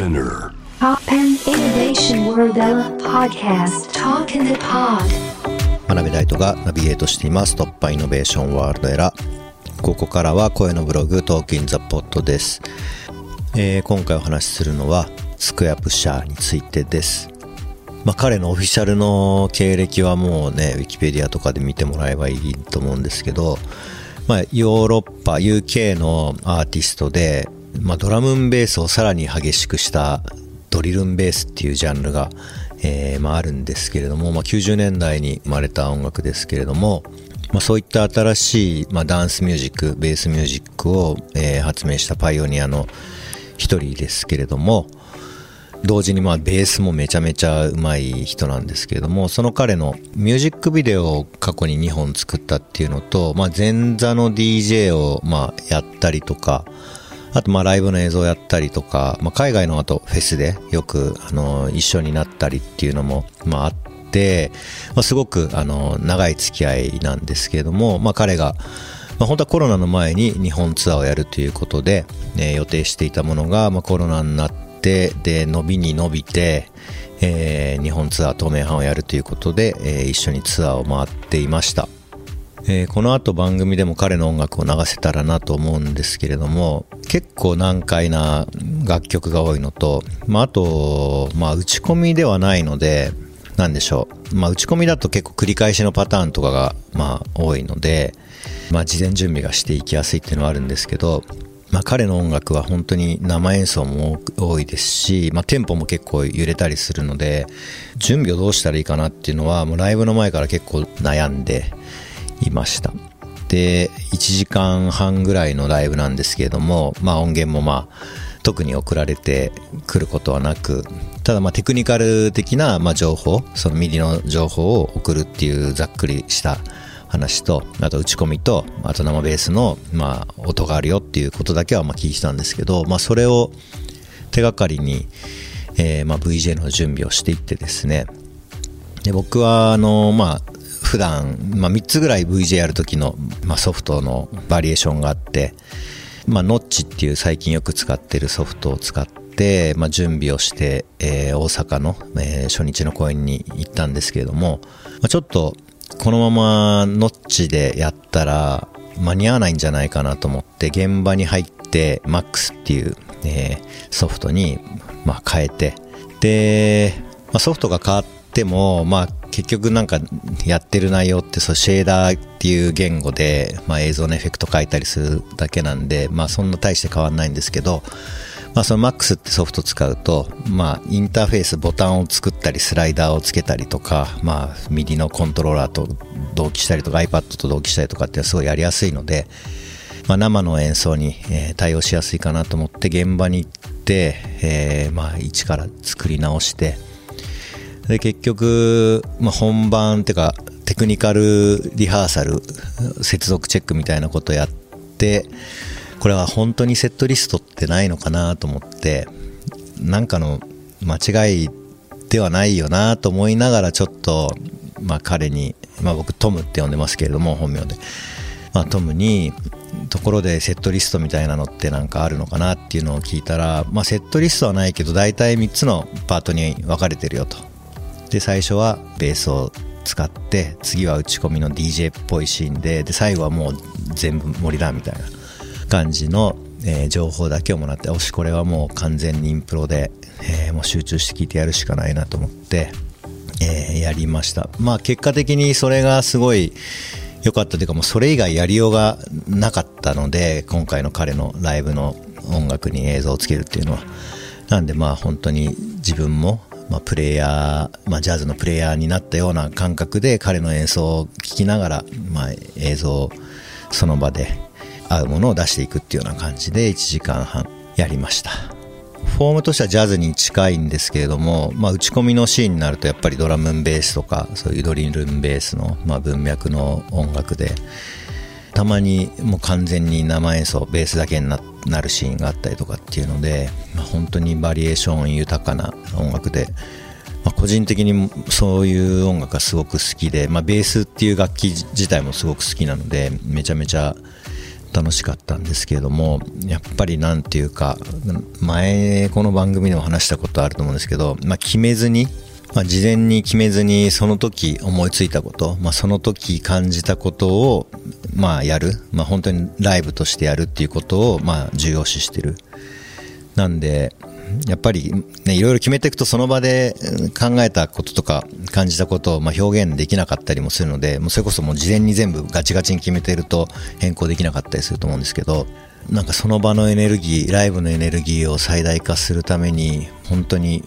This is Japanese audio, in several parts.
Spinear. TOPPAN Innovation World Podcast. Talk in the Pod. 真鍋大度がナビゲートしています。 TOPPAN Innovation World Era。ここからは声のブログ Talk in the Pod です、えー今回お話しするのはスクエアプッシャーについてです。まあ、彼のオフィシャルの経歴はもうねウィキペディアとかで見てもらえばいいと思うんですけど、まあ、ヨーロッパ UK のアーティストで、まあ、ドラムンベースをさらに激しくしたドリルンベースっていうジャンルが、えーまあ、あるんですけれども、まあ、90年代に生まれた音楽ですけれども、まあ、そういった新しい、まあ、ダンスミュージックベースミュージックを、えー発明したパイオニアの一人ですけれども、同時にまあベースもめちゃめちゃうまい人なんですけれどもその彼のミュージックビデオを過去に2本作ったっていうのと、まあ、前座の DJ をまあやったりとかあとまあライブの映像やったりとか、まあ、海外のあとフェスでよくあの一緒になったりっていうのもまああって、まあ、すごくあの長い付き合いなんですけれども、まあ、彼がまあ、本当はコロナの前に日本ツアーをやるということで、えー予定していたものが、まあ、コロナになってで伸びに伸びて、えー日本ツアー東名阪をやるということで、えー一緒にツアーを回っていました、えーこの後番組でも彼の音楽を流せたらなと思うんですけれども結構難解な楽曲が多いのと、まあ、あと、まあ、打ち込みではないのでなんでしょう、まあ、打ち込みだと結構繰り返しのパターンとかが、まあ、多いので、まあ、事前準備がしていきやすいっていうのはあるんですけど、まあ、彼の音楽は本当に生演奏も多いですし、まあ、テンポも結構揺れたりするので準備をどうしたらいいかなっていうのはもうライブの前から結構悩んでいました。で1時間半ぐらいのライブなんですけれども、まあ、音源もまあ特に送られてくることはなくただまあテクニカル的なまあ情報その MIDI の情報を送るっていうざっくりした話とあと打ち込みとあと生ベースのまあ音があるよっていうことだけはまあ聞いてたんですけど、まあ、それを手がかりに、えーま VJ の準備をしていってですね。で僕はあのまあ普段、まあ、3つぐらい VJ やる時の、まあ、ソフトのバリエーションがあって、まあ、ノッチっていう最近よく使ってるソフトを使って、まあ、準備をして、えー大阪の、えー初日の公演に行ったんですけれども、まあ、ちょっとこのままノッチでやったら間に合わないんじゃないかなと思って現場に入って MAX っていう、えーソフトに、まあ、変えてで、まあ、ソフトが変わっても、まあ、結局なんかやってる内容ってそうシェーダーっていう言語で、まあ、映像のエフェクト書いたりするだけなんで、まあ、そんな大して変わんないんですけど、まあ、その MAX ってソフト使うと、まあ、インターフェースボタンを作ったりスライダーをつけたりとか、まあ、MIDI のコントローラーと同期したりとか iPad と同期したりとかってすごいやりやすいので、まあ、生の演奏に、対応しやすいかなと思って現場に行って、えーまあ、一から作り直してで結局、まあ、本番っていうかテクニカルリハーサル接続チェックみたいなことやってこれは本当にセットリストってないのかなと思ってなんかの間違いではないよなと思いながらちょっと、まあ、彼に、まあ、僕トムって呼んでますけれども本名で、まあ、トムにところでセットリストみたいなのってなんかあるのかなっていうのを聞いたら、まあ、セットリストはないけど大体3つのパートに分かれてるよと。で最初はベースを使って次は打ち込みの DJ っぽいシーンでで最後はもう全部盛りだみたいな感じの、えー情報だけをもらっておしこれはもう完全にインプロで、えーもう集中して聞いてやるしかないなと思って、えーやりました。まあ結果的にそれがすごい良かったというかもうそれ以外やりようがなかったので今回の彼のライブの音楽に映像をつけるっていうのは。なんでまあ本当に自分も、まあ、プレイヤー、まあ、ジャズのプレイヤーになったような感覚で彼の演奏を聴きながら、まあ、映像その場で合うものを出していくっていうような感じで1時間半やりました。フォームとしてはジャズに近いんですけれども、まあ、打ち込みのシーンになるとやっぱりドラムンベースとかそういうドリルンベースの、まあ、文脈の音楽でたまにもう完全に生演奏ベースだけになっなるシーンがあったりとかっていうので、まあ、本当にバリエーション豊かな音楽で、まあ、個人的にそういう音楽がすごく好きで、まあ、ベースっていう楽器自体もすごく好きなのでめちゃめちゃ楽しかったんですけれどもやっぱりなんていうか前この番組でも話したことあると思うんですけど、まあ、決めずに、まあ、事前に決めずにその時思いついたこと、まあ、その時感じたことを、まあ、やる、まあ、本当にライブとしてやるっていうことを、まあ、重要視してる。なんでやっぱりね、いろいろ決めていくとその場で考えたこととか感じたことをま表現できなかったりもするので、もうそれこそもう事前に全部ガチガチに決めてると変更できなかったりすると思うんですけど、なんかその場のエネルギー、ライブのエネルギーを最大化するために本当に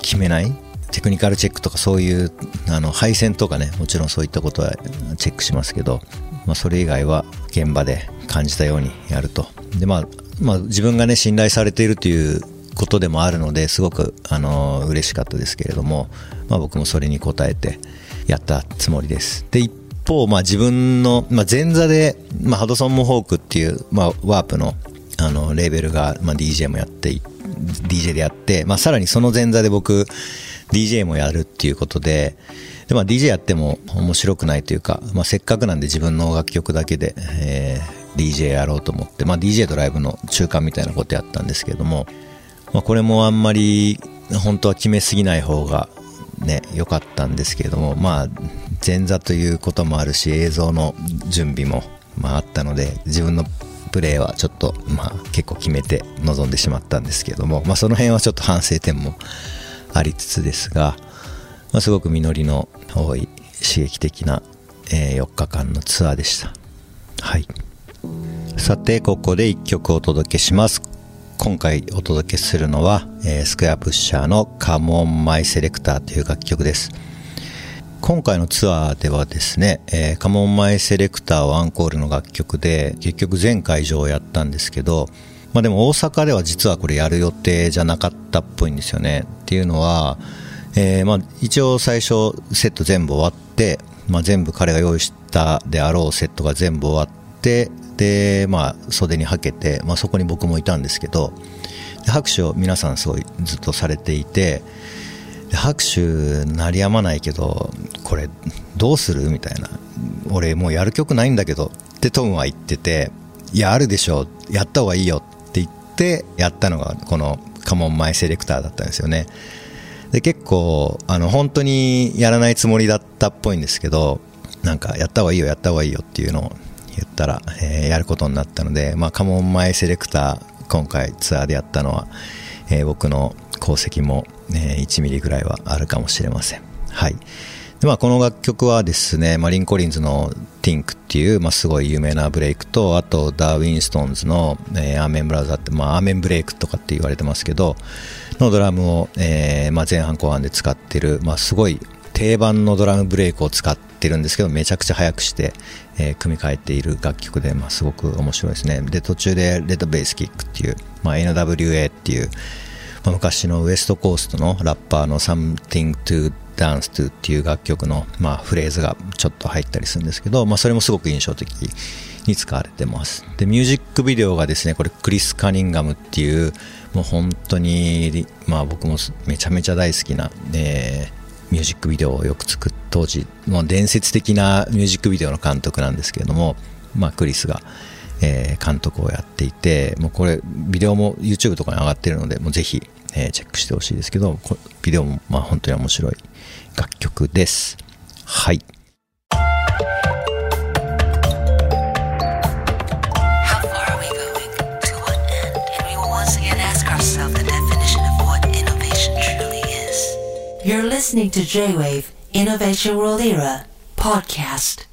決めないテクニカルチェックとかそういうあの配線とかねもちろんそういったことはチェックしますけど、まあ、それ以外は現場で感じたようにやると。でまあまあ、自分がね信頼されているということでもあるのですごく、あの嬉しかったですけれども、まあ、僕もそれに応えてやったつもりです。で一方、まあ、自分の、まあ、前座で、まあ、ハドソン・モホークっていう、まあ、ワープのあのレーベルが、まあ、DJ もやって DJ でやって、まあ、さらにその前座で僕 DJ もやるっていうことでで、まあ、DJ やっても面白くないというか、まあ、せっかくなんで自分の楽曲だけで、えー、DJ やろうと思って、まあ、DJ とライブの中間みたいなことやったんですけども、まあ、これもあんまり本当は決めすぎない方がね良かったんですけどもまあ前座ということもあるし映像の準備も、まあ、あったので自分のプレーはちょっと、まあ、結構決めて臨んでしまったんですけども、まあ、その辺はちょっと反省点もありつつですが、まあ、すごく実りの多い刺激的な、えー、4日間のツアーでした。はい。さてここで1曲お届けします。今回お届けするのは、えー、スクエアプッシャーのカモンマイセレクターという楽曲です。今回のツアーではですね、えー、カモンマイセレクターをアンコールの楽曲で結局全会場をやったんですけど、まあでも大阪では実はこれやる予定じゃなかったっぽいんですよね。っていうのは、えー、まあ一応最初セット全部終わって、まあ全部彼が用意したであろうセットが全部終わって、で、まあ、袖にはけて、まあ、そこに僕もいたんですけど拍手を皆さんすごいずっとされていて拍手鳴りやまないけどこれどうする？みたいな。俺もうやる曲ないんだけどってトムは言ってていやあるでしょ。やった方がいいよ。てやったのがこのカモンマイセレクターだったんですよねで結構あの本当にやらないつもりだったっぽいんですけどなんかやった方がいいよやった方がいいよっていうのを言ったら、えー、やることになったので、まあ、 Come On My Selector、今回ツアーでやったのは、えー、僕の功績も、えー、1ミリぐらいはあるかもしれません。はい。でまあ、この楽曲はですね、まあ、リン・コリンズの Think っていう、まあ、すごい有名なブレイクと、あとダーウィンストーンズの、えー、 Amen, Brother って、まあ、 Amen Break とかって言われてますけど、のドラムを、えーまあ、前半後半で使ってる、まあ、すごい定番のドラムブレイクを使ってるんですけどめちゃくちゃ速くして、えー、組み替えている楽曲で、まあ、すごく面白いですね。で途中でレッドベースキックっていう、まあ、NWA っていう、まあ、昔のウエストコーストのラッパーの Something to Dance to っていう楽曲の、まあ、フレーズがちょっと入ったりするんですけど、まあ、それもすごく印象的に使われてます。でミュージックビデオがですねこれクリス・カニンガムっていうもう本当に、まあ、僕もめちゃめちゃ大好きな、えーミュージックビデオをよく作っ当時もう伝説的なミュージックビデオの監督なんですけれども、まあ、クリスが、えー、監督をやっていてもうこれビデオも YouTube とかに上がってるのでもうぜひ、えー、チェックしてほしいですけどビデオもまあ本当に面白い楽曲です。はい。You're listening to J-Wave Innovation World Era podcast.